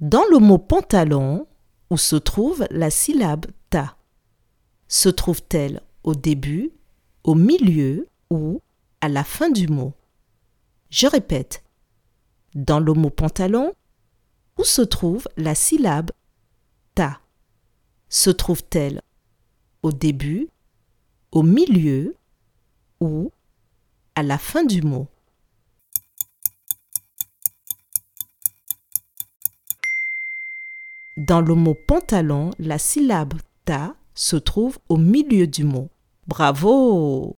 Dans le mot pantalon, où se trouve la syllabe ta. Se trouve-t-elle au début, au milieu ou à la fin du mot? Je répète. Dans le mot pantalon, où se trouve la syllabe ta. Se trouve-t-elle au début, au milieu ou à la fin du mot? Dans le mot pantalon, la syllabe ta se trouve au milieu du mot. Bravo